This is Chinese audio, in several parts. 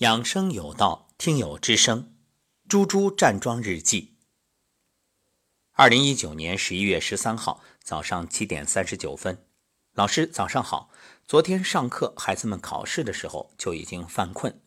养生有道，听友之声，猪猪站桩日记。二零一九年十一月十三号早上七点三十九分，老师早上好。昨天上课，孩子们考试的时候就已经犯困。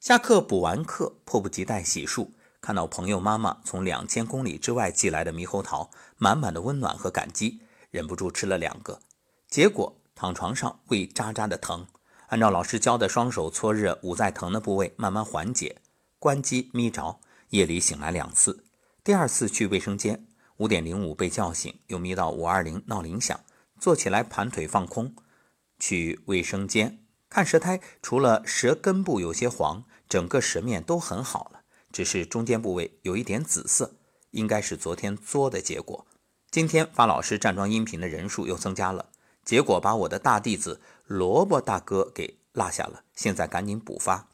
下课补完课，迫不及待洗漱，看到朋友妈妈从两千公里之外寄来的猕猴桃，满满的温暖和感激，忍不住吃了两个。结果躺床上胃扎扎的疼。按照老师教的，双手搓热捂在疼的部位，慢慢缓解。关机眯着，夜里醒来两次。第二次去卫生间，五点零五被叫醒，又眯到五二零闹铃响，坐起来盘腿放空。去卫生间看舌苔，除了舌根部有些黄，整个舌面都很好了，只是中间部位有一点紫色，应该是昨天作的结果。今天发老师站桩音频的人数又增加了。结果把我的大弟子萝卜大哥给落下了，现在赶紧补发。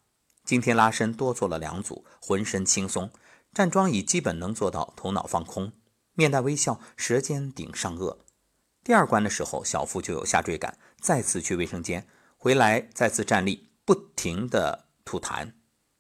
今天拉伸多做了两组，浑身轻松，站桩已基本能做到头脑放空，面带微笑，舌尖顶上颚。第二关的时候，小腹就有下坠感，再次去卫生间，回来再次站立，不停的吐痰。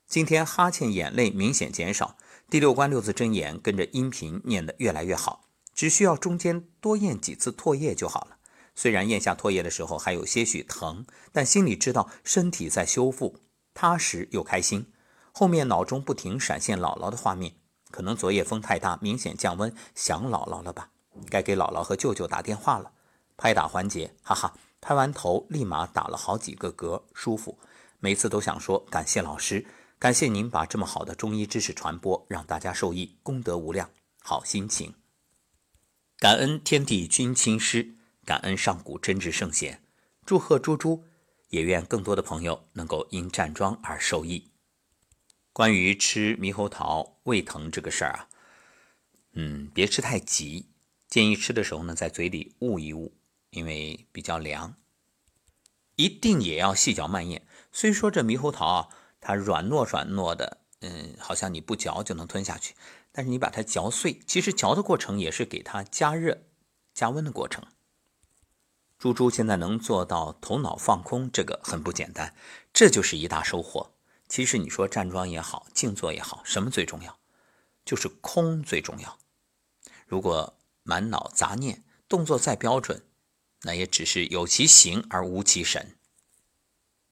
今天哈欠、眼泪明显减少。第六关六字真言跟着音频念得越来越好，只需要中间多咽几次唾液就好了。虽然咽下唾液的时候还有些许疼，但心里知道身体在修复，踏实又开心。后面脑中不停闪现姥姥的画面，可能昨夜风太大，明显降温，想姥姥了吧？该给姥姥和舅舅打电话了。拍打环节，哈哈，拍完头立马打了好几个嗝，舒服。每次都想说感谢老师，感谢您把这么好的中医知识传播，让大家受益，功德无量，好心情。感恩天地君亲师。感恩上古真挚圣贤，祝贺猪猪，也愿更多的朋友能够因站桩而受益。关于吃猕猴桃胃疼这个事儿啊，嗯，别吃太急，建议吃的时候呢，在嘴里捂一捂，因为比较凉。一定也要细嚼慢咽。虽说这猕猴桃啊，它软糯软糯的，嗯，好像你不嚼就能吞下去，但是你把它嚼碎，其实嚼的过程也是给它加热、加温的过程。猪猪现在能做到头脑放空，这个很不简单，这就是一大收获。其实你说站桩也好，静坐也好，什么最重要？就是空最重要。如果满脑杂念，动作再标准，那也只是有其形而无其神。